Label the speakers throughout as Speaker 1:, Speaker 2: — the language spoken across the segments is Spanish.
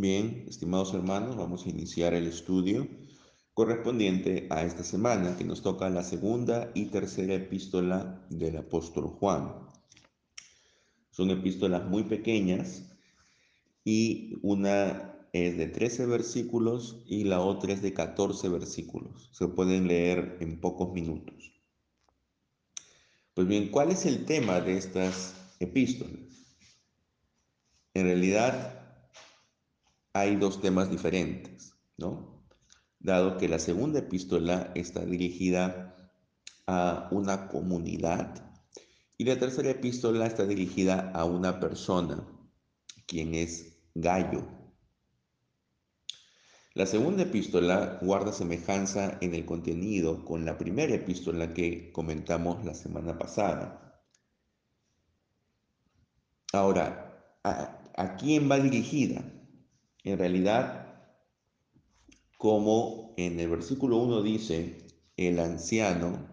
Speaker 1: Bien, estimados hermanos, vamos a iniciar el estudio correspondiente a esta semana que nos toca la segunda y tercera epístola del apóstol Juan. Son epístolas muy pequeñas y una es de 13 versículos y la otra es de 14 versículos. Se pueden leer en pocos minutos. Pues bien, ¿cuál es el tema de estas epístolas? En realidad hay dos temas diferentes, ¿no? Dado que la segunda epístola está dirigida a una comunidad y la tercera epístola está dirigida a una persona, quien es Gallo. La segunda epístola guarda semejanza en el contenido con la primera epístola que comentamos la semana pasada. Ahora, ¿a, a quién va dirigida? En realidad, como en el versículo 1 dice, el anciano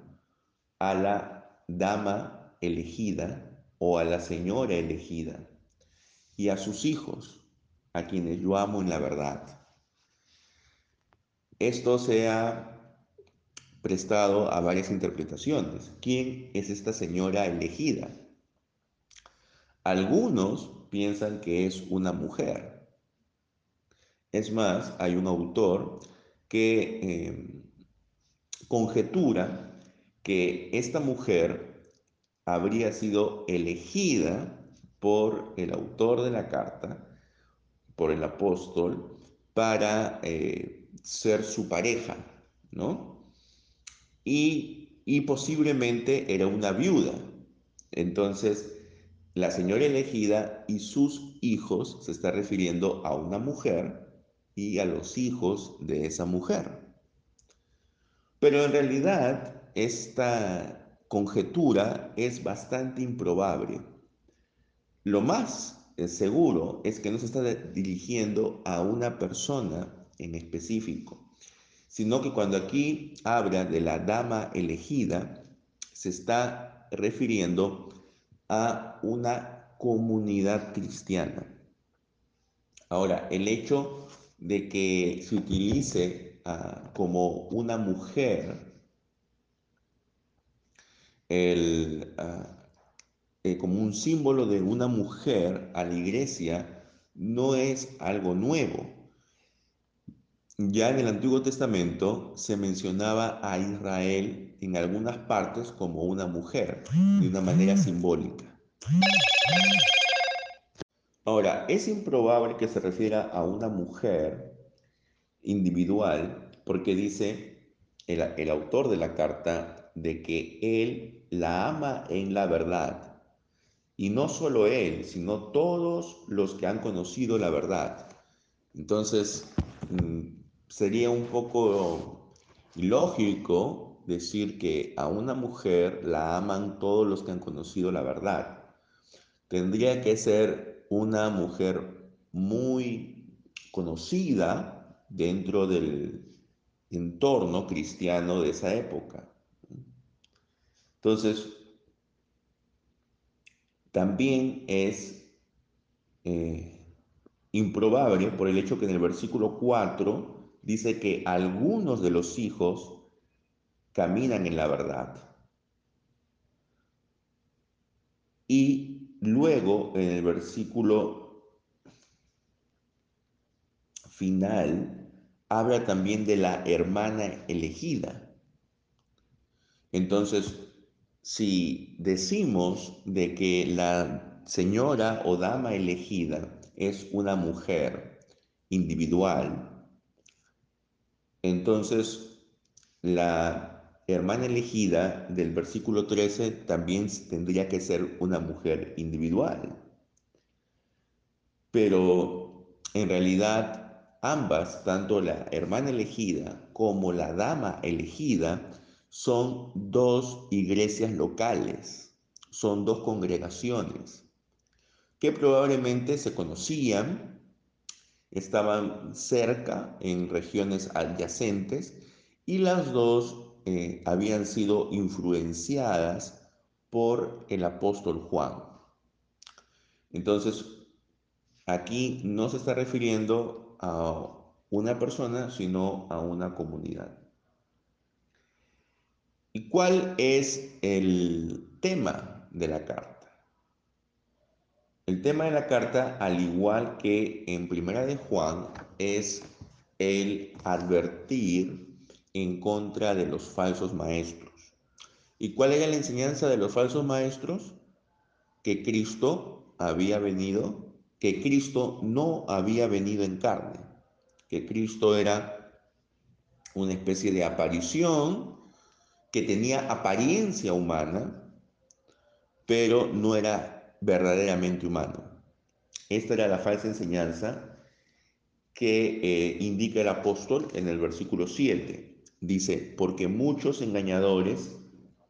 Speaker 1: a la dama elegida o a la señora elegida y a sus hijos, a quienes yo amo en la verdad. Esto se ha prestado a varias interpretaciones. ¿Quién es esta señora elegida? Algunos piensan que es una mujer, es más, hay un autor que em, conjetura que esta mujer habría sido elegida por el autor de la carta, por el apóstol, para eh, ser su pareja, ¿no? Y, y posiblemente era una viuda. Entonces, la señora elegida y sus hijos se está refiriendo a una mujer y a los hijos de esa mujer. Pero en realidad esta conjetura es bastante improbable. Lo más eh, seguro es que no se está dirigiendo a una persona en específico, sino que cuando aquí habla de la dama elegida, se está refiriendo a una comunidad cristiana. Ahora, el hecho de que se utilice uh, como una mujer el, uh, eh, como un símbolo de una mujer a la iglesia no es algo nuevo. Ya en el Antiguo Testamento se mencionaba a Israel en algunas partes como una mujer, de una manera simbólica. Ahora, es improbable que se refiera a una mujer individual porque dice el, autor de la carta de que él la ama en la verdad. Y no solo él, sino todos los que han conocido la verdad. Entonces, mm, sería un poco ilógico decir que a una mujer la aman todos los que han conocido la verdad. Tendría que ser una mujer muy conocida dentro del entorno cristiano de esa época. Entonces, también es eh, improbable por el hecho que en el versículo 4 dice que algunos de los hijos caminan en la verdad. Y Luego, en el versículo final, habla también de la hermana elegida. Entonces, si decimos de que la señora o dama elegida es una mujer individual, entonces la hermana elegida del versículo 13 también tendría que ser una mujer individual. Pero en realidad ambas, tanto la hermana elegida como la dama elegida, son dos iglesias locales, son dos congregaciones que probablemente se conocían, estaban cerca en regiones adyacentes y las dos eh, habían sido influenciadas por el apóstol Juan. Entonces, aquí no se está refiriendo a una persona, sino a una comunidad. ¿Y cuál es el tema de la carta? El tema de la carta, al igual que en Primera de Juan, es el advertir en contra de los falsos maestros. ¿Y cuál era la enseñanza de los falsos maestros? Que Cristo había venido, que Cristo no había venido en carne, que Cristo era una especie de aparición que tenía apariencia humana, pero no era verdaderamente humano. Esta era la falsa enseñanza que eh, indica el apóstol en el versículo 7. Dice, porque muchos engañadores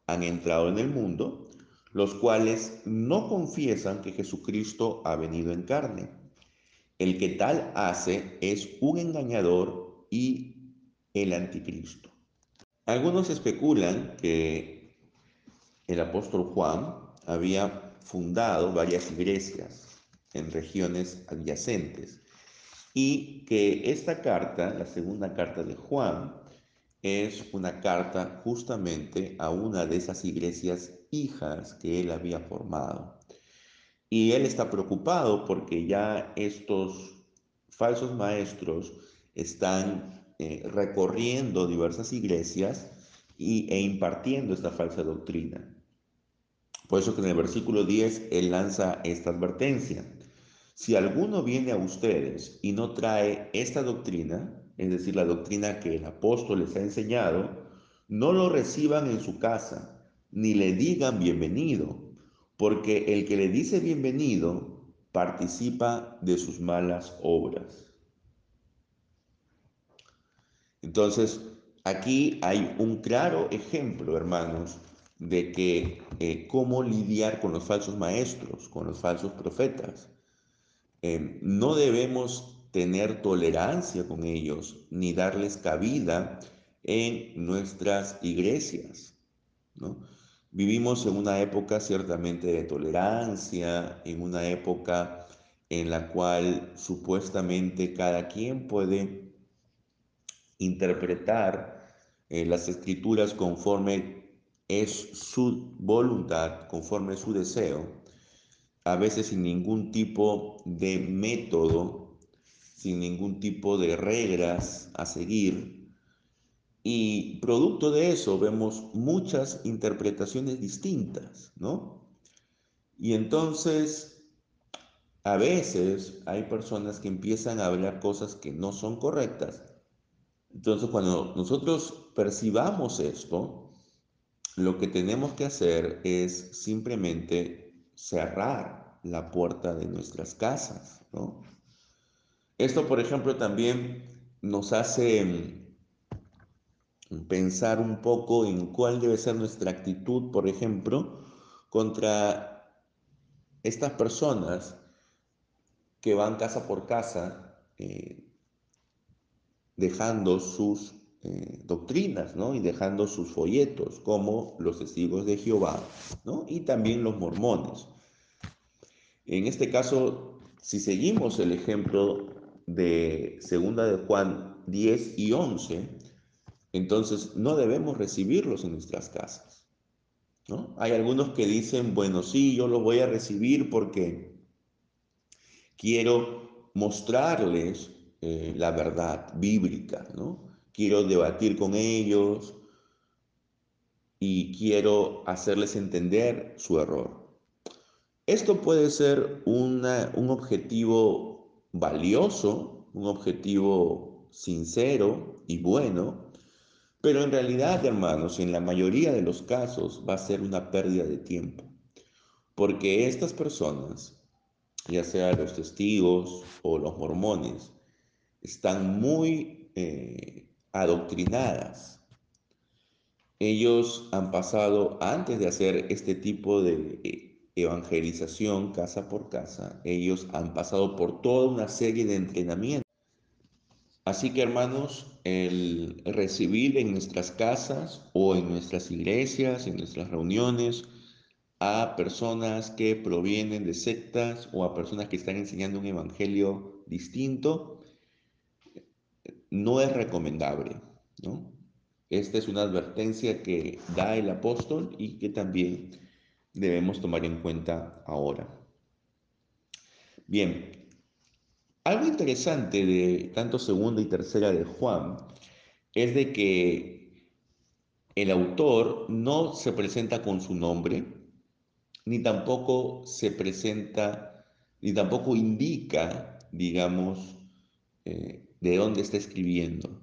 Speaker 1: han entrado en el mundo, los cuales no confiesan que Jesucristo ha venido en carne. El que tal hace es un engañador y el anticristo. Algunos especulan que el apóstol Juan había fundado varias iglesias en regiones adyacentes y que esta carta, la segunda carta de Juan, es una carta justamente a una de esas iglesias hijas que él había formado. Y él está preocupado porque ya estos falsos maestros están eh, recorriendo diversas iglesias y, e impartiendo esta falsa doctrina. Por eso que en el versículo 10 él lanza esta advertencia. Si alguno viene a ustedes y no trae esta doctrina, es decir, la doctrina que el apóstol les ha enseñado, no lo reciban en su casa, ni le digan bienvenido, porque el que le dice bienvenido participa de sus malas obras. Entonces, aquí hay un claro ejemplo, hermanos, de que eh, cómo lidiar con los falsos maestros, con los falsos profetas. Eh, no debemos tener tolerancia con ellos ni darles cabida en nuestras iglesias. Vivimos en una época ciertamente de tolerancia, en una época en la cual supuestamente cada quien puede interpretar eh, las escrituras conforme es su voluntad, conforme su deseo, a veces sin ningún tipo de método, sin ningún tipo de reglas a seguir. Y producto de eso vemos muchas interpretaciones distintas, ¿no? Y entonces, a veces hay personas que empiezan a hablar cosas que no son correctas. Entonces, cuando nosotros percibamos esto, lo que tenemos que hacer es simplemente cerrar la puerta de nuestras casas, ¿no? Esto, por ejemplo, también nos hace mm, pensar un poco en cuál debe ser nuestra actitud, por ejemplo, contra estas personas que van casa por casa eh, dejando sus eh, doctrinas, ¿no? Y dejando sus folletos, como los testigos de Jehová, ¿no? Y también los mormones. En este caso, si seguimos el ejemplo de segunda de Juan 10 y 11, entonces no debemos recibirlos en nuestras casas. ¿no? Hay algunos que dicen, bueno, sí, yo los voy a recibir porque quiero mostrarles eh, la verdad bíblica, ¿no? quiero debatir con ellos y quiero hacerles entender su error. Esto puede ser un objetivo valioso, un objetivo sincero y bueno, pero en realidad, hermanos, en la mayoría de los casos va a ser una pérdida de tiempo, porque estas personas, ya sea los testigos o los mormones, están muy eh, adoctrinadas. Ellos han pasado, antes de hacer este tipo de eh, evangelización casa por casa, ellos han pasado por toda una serie de entrenamientos. Así que hermanos, el recibir en nuestras casas o en nuestras iglesias, en nuestras reuniones, a personas que provienen de sectas o a personas que están enseñando un evangelio distinto, no es recomendable, ¿no? Esta es una advertencia que da el apóstol y que también debemos tomar en cuenta ahora. Bien, algo interesante de tanto segunda y tercera de Juan es de que el autor no se presenta con su nombre, ni tampoco se presenta, ni tampoco indica, digamos, eh, de dónde está escribiendo.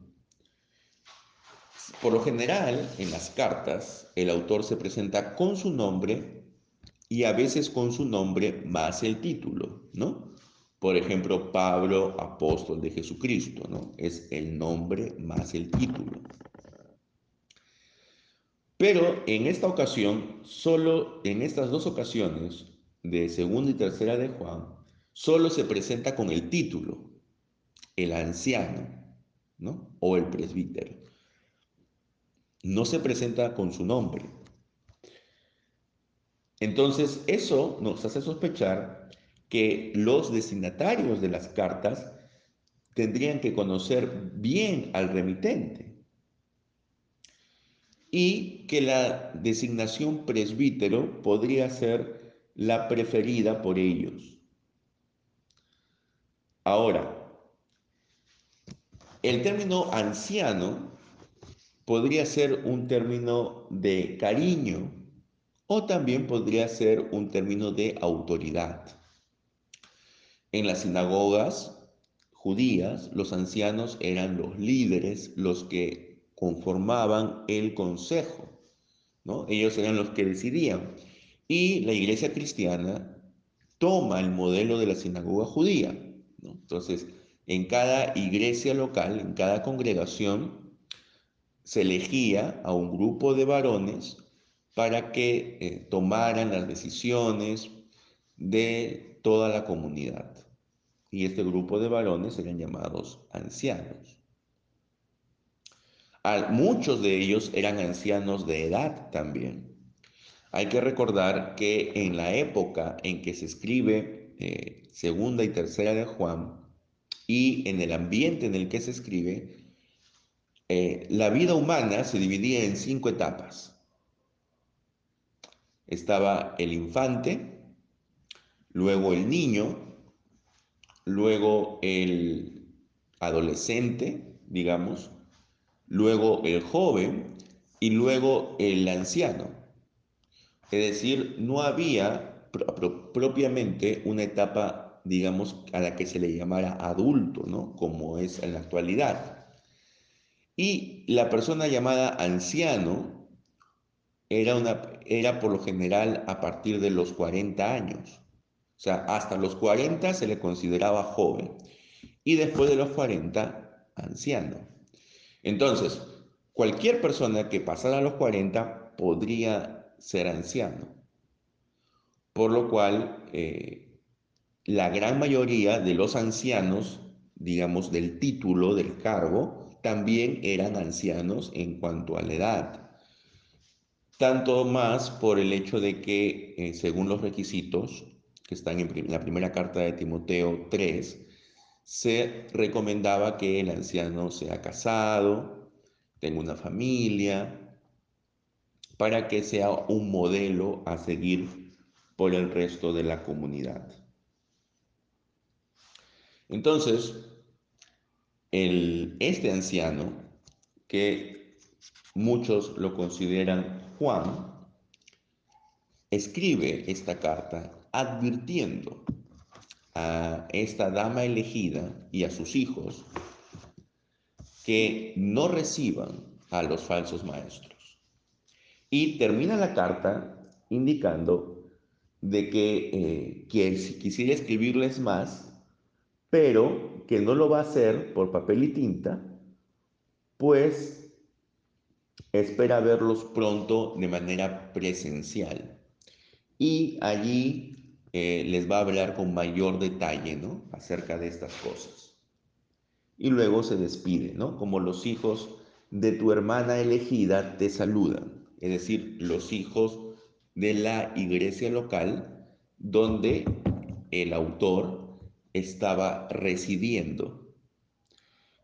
Speaker 1: Por lo general, en las cartas, el autor se presenta con su nombre y a veces con su nombre más el título, ¿no? Por ejemplo, Pablo, apóstol de Jesucristo, ¿no? Es el nombre más el título. Pero en esta ocasión, solo en estas dos ocasiones, de segunda y tercera de Juan, solo se presenta con el título, el anciano, ¿no? O el presbítero. No se presenta con su nombre. Entonces, eso nos hace sospechar que los destinatarios de las cartas tendrían que conocer bien al remitente y que la designación presbítero podría ser la preferida por ellos. Ahora, el término anciano podría ser un término de cariño o también podría ser un término de autoridad. En las sinagogas judías, los ancianos eran los líderes, los que conformaban el consejo, ¿no? Ellos eran los que decidían. Y la iglesia cristiana toma el modelo de la sinagoga judía, Entonces, en cada iglesia local, en cada congregación, se elegía a un grupo de varones para que eh, tomaran las decisiones de toda la comunidad. Y este grupo de varones eran llamados ancianos. muchos de ellos eran ancianos de edad también. Hay que recordar que en la época en que se escribe eh, segunda y tercera de Juan y en el ambiente en el que se escribe, eh, la vida humana se dividía en cinco etapas estaba el infante, luego el niño, luego el adolescente, digamos, luego el joven y luego el anciano. Es decir, no había propiamente una etapa, digamos, a la que se le llamara adulto, ¿no? Como es en la actualidad. Y la persona llamada anciano era, una, era por lo general a partir de los 40 años. O sea, hasta los 40 se le consideraba joven y después de los 40, anciano. Entonces, cualquier persona que pasara a los 40 podría ser anciano. Por lo cual, eh, la gran mayoría de los ancianos, digamos, del título, del cargo, también eran ancianos en cuanto a la edad tanto más por el hecho de que, eh, según los requisitos que están en la primera carta de Timoteo 3, se recomendaba que el anciano sea casado, tenga una familia, para que sea un modelo a seguir por el resto de la comunidad. Entonces, el, este anciano, que muchos lo consideran Juan escribe esta carta advirtiendo a esta dama elegida y a sus hijos que no reciban a los falsos maestros. Y termina la carta indicando de que, eh, quisiera escribirles más, pero que no lo va a hacer por papel y tinta, pues espera verlos pronto de manera presencial. Y allí eh, les va a hablar con mayor detalle, ¿no? Acerca de estas cosas. Y luego se despide, ¿no? Como los hijos de tu hermana elegida te saludan. Es decir, los hijos de la iglesia local donde el autor estaba residiendo,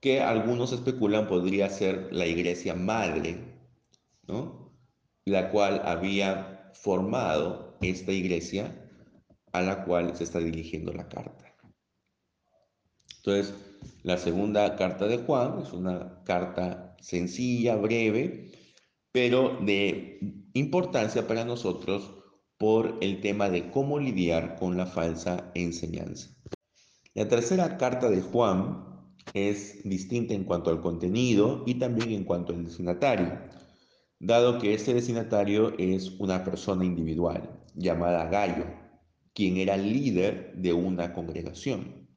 Speaker 1: que algunos especulan podría ser la iglesia madre, la cual había formado esta iglesia a la cual se está dirigiendo la carta. Entonces, la segunda carta de Juan es una carta sencilla, breve, pero de importancia para nosotros por el tema de cómo lidiar con la falsa enseñanza. La tercera carta de Juan es distinta en cuanto al contenido y también en cuanto al destinatario, dado que este destinatario es una persona individual llamada Gallo, quien era líder de una congregación.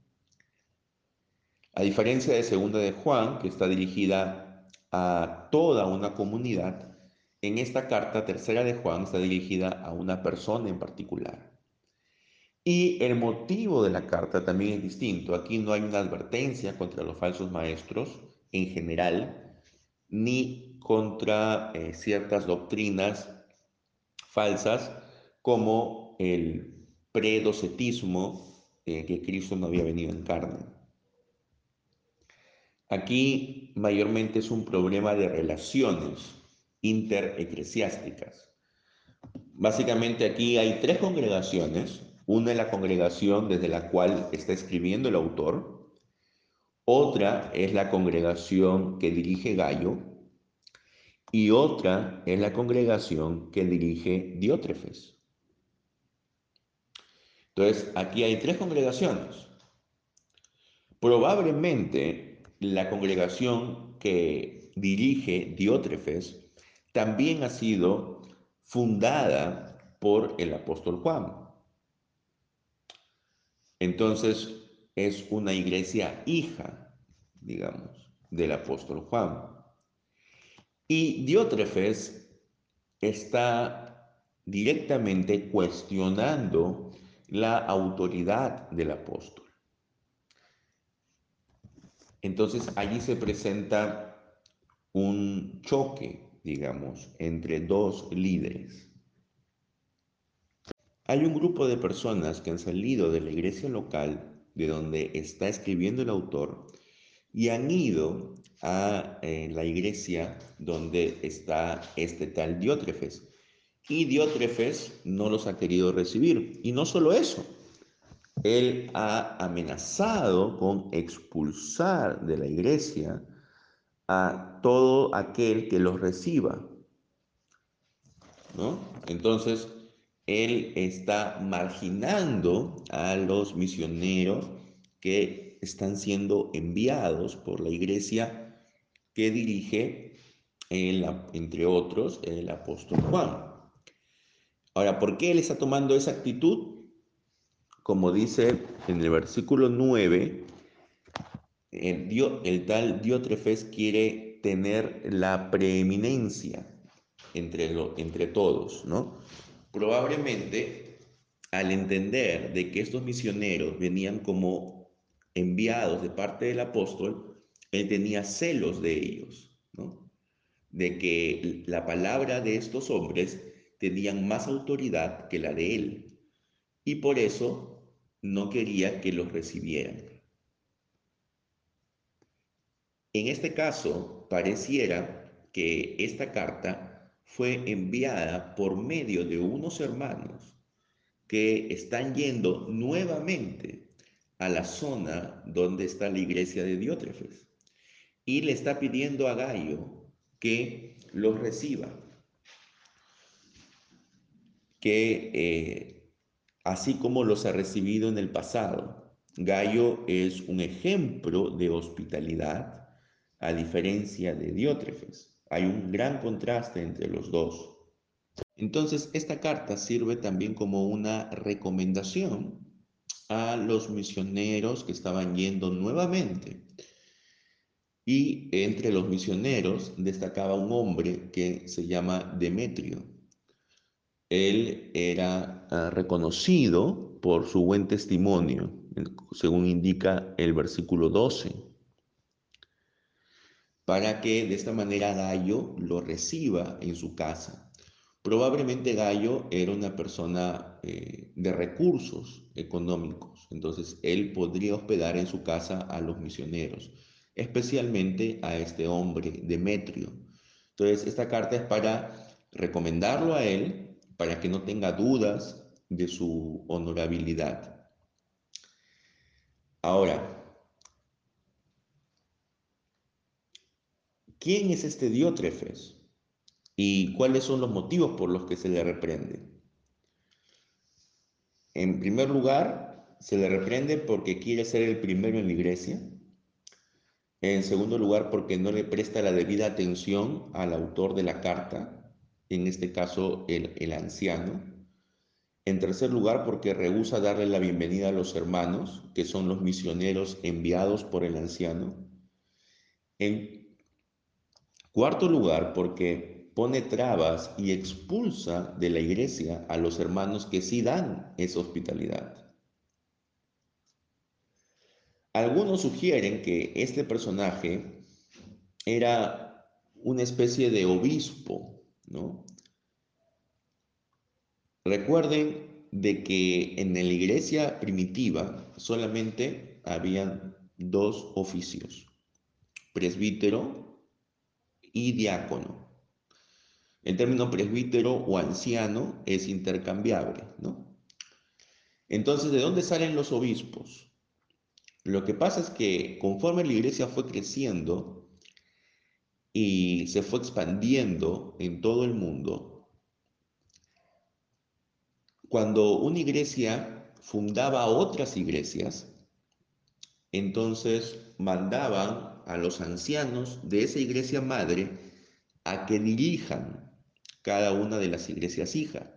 Speaker 1: A diferencia de segunda de Juan, que está dirigida a toda una comunidad, en esta carta tercera de Juan está dirigida a una persona en particular. Y el motivo de la carta también es distinto. Aquí no hay una advertencia contra los falsos maestros en general, ni contra eh, ciertas doctrinas falsas como el predocetismo, eh, que Cristo no había venido en carne. Aquí mayormente es un problema de relaciones intereclesiásticas. Básicamente aquí hay tres congregaciones. Una es la congregación desde la cual está escribiendo el autor. Otra es la congregación que dirige Gallo. Y otra es la congregación que dirige Diótrefes. Entonces, aquí hay tres congregaciones. Probablemente la congregación que dirige Diótrefes también ha sido fundada por el apóstol Juan. Entonces es una iglesia hija, digamos, del apóstol Juan. Y Diótrefes está directamente cuestionando la autoridad del apóstol. Entonces allí se presenta un choque, digamos, entre dos líderes. Hay un grupo de personas que han salido de la iglesia local de donde está escribiendo el autor y han ido a eh, la iglesia donde está este tal Diótrefes. Y Diótrefes no los ha querido recibir. Y no solo eso, él ha amenazado con expulsar de la iglesia a todo aquel que los reciba. ¿No? Entonces, él está marginando a los misioneros que están siendo enviados por la iglesia que dirige, entre otros, el apóstol Juan. Ahora, ¿por qué él está tomando esa actitud? como dice en el versículo 9, el, el tal Diótrefes quiere tener la preeminencia entre, entre todos, ¿no? Probablemente al entender de que estos misioneros venían como enviados de parte del apóstol, él tenía celos de ellos, ¿no? De que la palabra de estos hombres tenían más autoridad que la de él. Y por eso no quería que los recibieran. En este caso, pareciera que esta carta fue enviada por medio de unos hermanos que están yendo nuevamente a la zona donde está la iglesia de Diótrefes y le está pidiendo a Gallo que los reciba, que eh, así como los ha recibido en el pasado. Gallo es un ejemplo de hospitalidad, a diferencia de Diótrefes. Hay un gran contraste entre los dos. Entonces, esta carta sirve también como una recomendación a los misioneros que estaban yendo nuevamente. Y entre los misioneros destacaba un hombre que se llama Demetrio. Él era ah, reconocido por su buen testimonio, según indica el versículo 12, para que de esta manera Gallo lo reciba en su casa, Probablemente Gallo era una persona eh, de recursos económicos, entonces él podría hospedar en su casa a los misioneros, especialmente a este hombre, Demetrio. Entonces, esta carta es para recomendarlo a él, para que no tenga dudas de su honorabilidad. Ahora, ¿quién es este Diótrefes? ¿Y cuáles son los motivos por los que se le reprende? En primer lugar, se le reprende porque quiere ser el primero en la iglesia. En segundo lugar, porque no le presta la debida atención al autor de la carta, en este caso el, el anciano. En tercer lugar, porque rehúsa darle la bienvenida a los hermanos, que son los misioneros enviados por el anciano. En cuarto lugar, porque pone trabas y expulsa de la iglesia a los hermanos que sí dan esa hospitalidad. Algunos sugieren que este personaje era una especie de obispo, ¿no? Recuerden de que en la iglesia primitiva solamente habían dos oficios, presbítero y diácono. El término presbítero o anciano es intercambiable, ¿no? Entonces, ¿de dónde salen los obispos? Lo que pasa es que conforme la iglesia fue creciendo y se fue expandiendo en todo el mundo, cuando una iglesia fundaba otras iglesias, entonces mandaban a los ancianos de esa iglesia madre a que dirijan cada una de las iglesias hijas.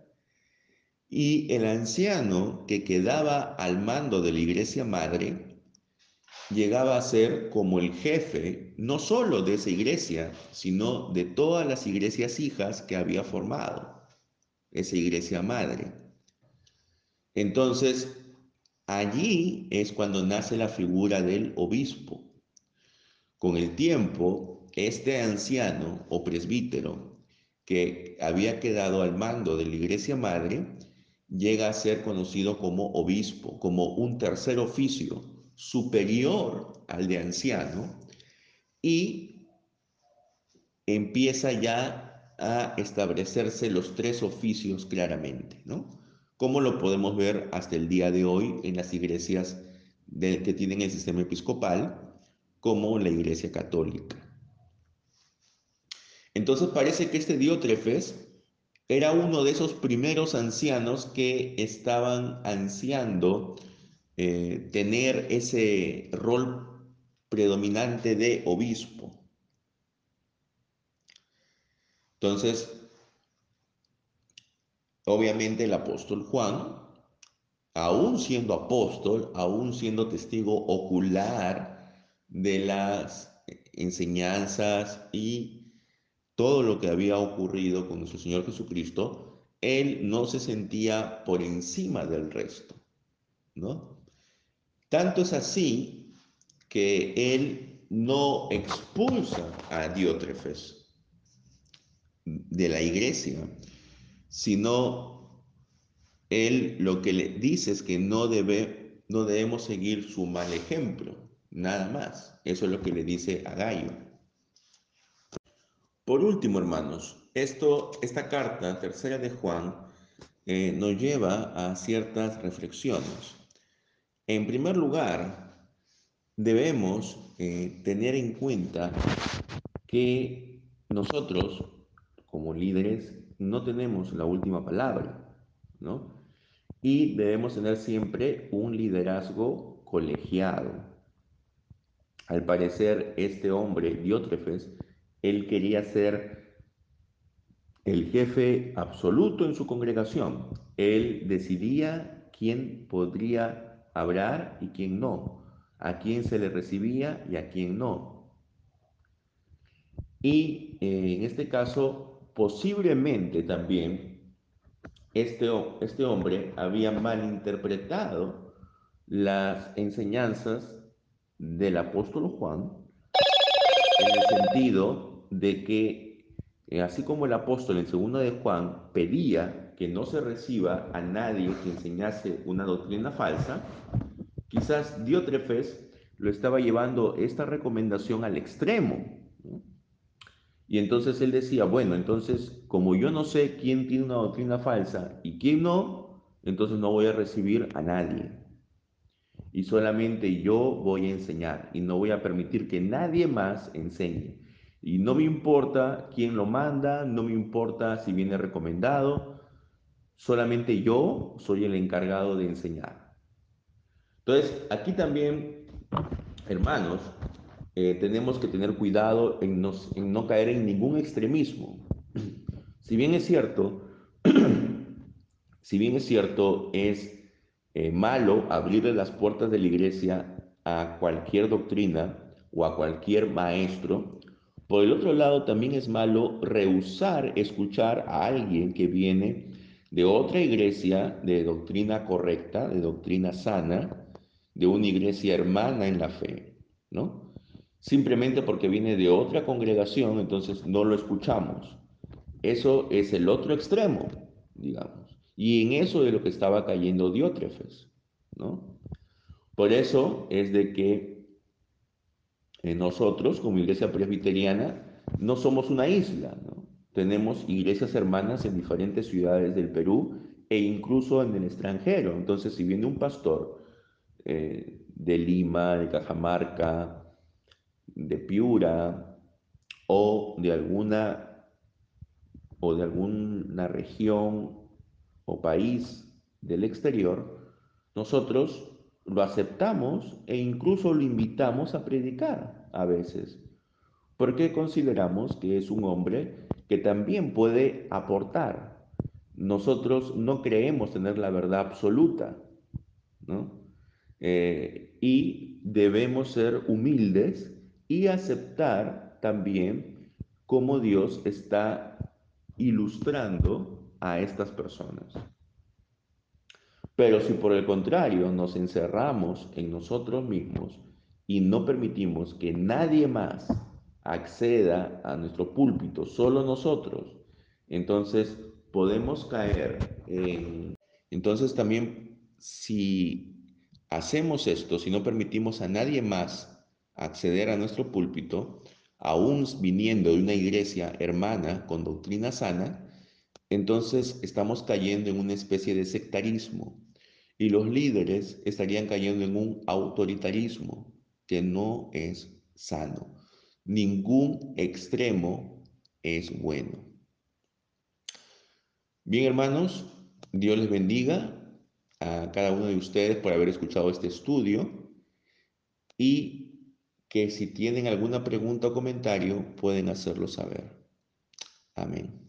Speaker 1: Y el anciano que quedaba al mando de la iglesia madre llegaba a ser como el jefe no solo de esa iglesia, sino de todas las iglesias hijas que había formado esa iglesia madre. Entonces, allí es cuando nace la figura del obispo. Con el tiempo, este anciano o presbítero que había quedado al mando de la iglesia madre, llega a ser conocido como obispo, como un tercer oficio superior al de anciano y empieza ya a establecerse los tres oficios claramente, ¿no? como lo podemos ver hasta el día de hoy en las iglesias que tienen el sistema episcopal, como la iglesia católica. Entonces parece que este Diótrefes era uno de esos primeros ancianos que estaban ansiando eh, tener ese rol predominante de obispo. Entonces, Obviamente el apóstol Juan, aún siendo apóstol, aún siendo testigo ocular de las enseñanzas y todo lo que había ocurrido con nuestro Señor Jesucristo, él no se sentía por encima del resto, ¿no? Tanto es así que él no expulsa a Diótrefes de la iglesia, sino él lo que le dice es que no, debe, no debemos seguir su mal ejemplo, nada más. Eso es lo que le dice a Gallo. Por último, hermanos, esto, esta carta tercera de Juan eh, nos lleva a ciertas reflexiones. En primer lugar, debemos eh, tener en cuenta que nosotros, como líderes no tenemos la última palabra, ¿no? Y debemos tener siempre un liderazgo colegiado. Al parecer, este hombre, Diótrefes, él quería ser el jefe absoluto en su congregación. Él decidía quién podría hablar y quién no, a quién se le recibía y a quién no. Y eh, en este caso, posiblemente también este, este hombre había malinterpretado las enseñanzas del apóstol Juan en el sentido de que eh, así como el apóstol en segundo de Juan pedía que no se reciba a nadie que enseñase una doctrina falsa, quizás Diótrefes lo estaba llevando esta recomendación al extremo. Y entonces él decía, bueno, entonces como yo no sé quién tiene una doctrina falsa y quién no, entonces no voy a recibir a nadie. Y solamente yo voy a enseñar y no voy a permitir que nadie más enseñe. Y no me importa quién lo manda, no me importa si viene recomendado, solamente yo soy el encargado de enseñar. Entonces, aquí también, hermanos, eh, tenemos que tener cuidado en, en no caer en ningún extremismo. Si bien es cierto, si bien es cierto, es eh, malo abrirle las puertas de la iglesia a cualquier doctrina o a cualquier maestro, por el otro lado, también es malo rehusar escuchar a alguien que viene de otra iglesia de doctrina correcta, de doctrina sana, de una iglesia hermana en la fe, ¿no? Simplemente porque viene de otra congregación, entonces no lo escuchamos. Eso es el otro extremo, digamos. Y en eso es lo que estaba cayendo Diótrefes, ¿no? Por eso es de que eh, nosotros, como iglesia presbiteriana, no somos una isla, Tenemos iglesias hermanas en diferentes ciudades del Perú e incluso en el extranjero. Entonces, si viene un pastor eh, de Lima, de Cajamarca, de Piura o de alguna o de alguna región o país del exterior, nosotros lo aceptamos e incluso lo invitamos a predicar a veces, porque consideramos que es un hombre que también puede aportar. Nosotros no creemos tener la verdad absoluta, ¿no? Eh, y debemos ser humildes y aceptar también cómo Dios está ilustrando a estas personas. Pero si por el contrario nos encerramos en nosotros mismos y no permitimos que nadie más acceda a nuestro púlpito, solo nosotros, entonces podemos caer en... Entonces también si hacemos esto, si no permitimos a nadie más acceder a nuestro púlpito, aún viniendo de una iglesia hermana con doctrina sana, entonces estamos cayendo en una especie de sectarismo y los líderes estarían cayendo en un autoritarismo que no es sano. Ningún extremo es bueno. Bien, hermanos, Dios les bendiga a cada uno de ustedes por haber escuchado este estudio y que si tienen alguna pregunta o comentario pueden hacerlo saber. Amén.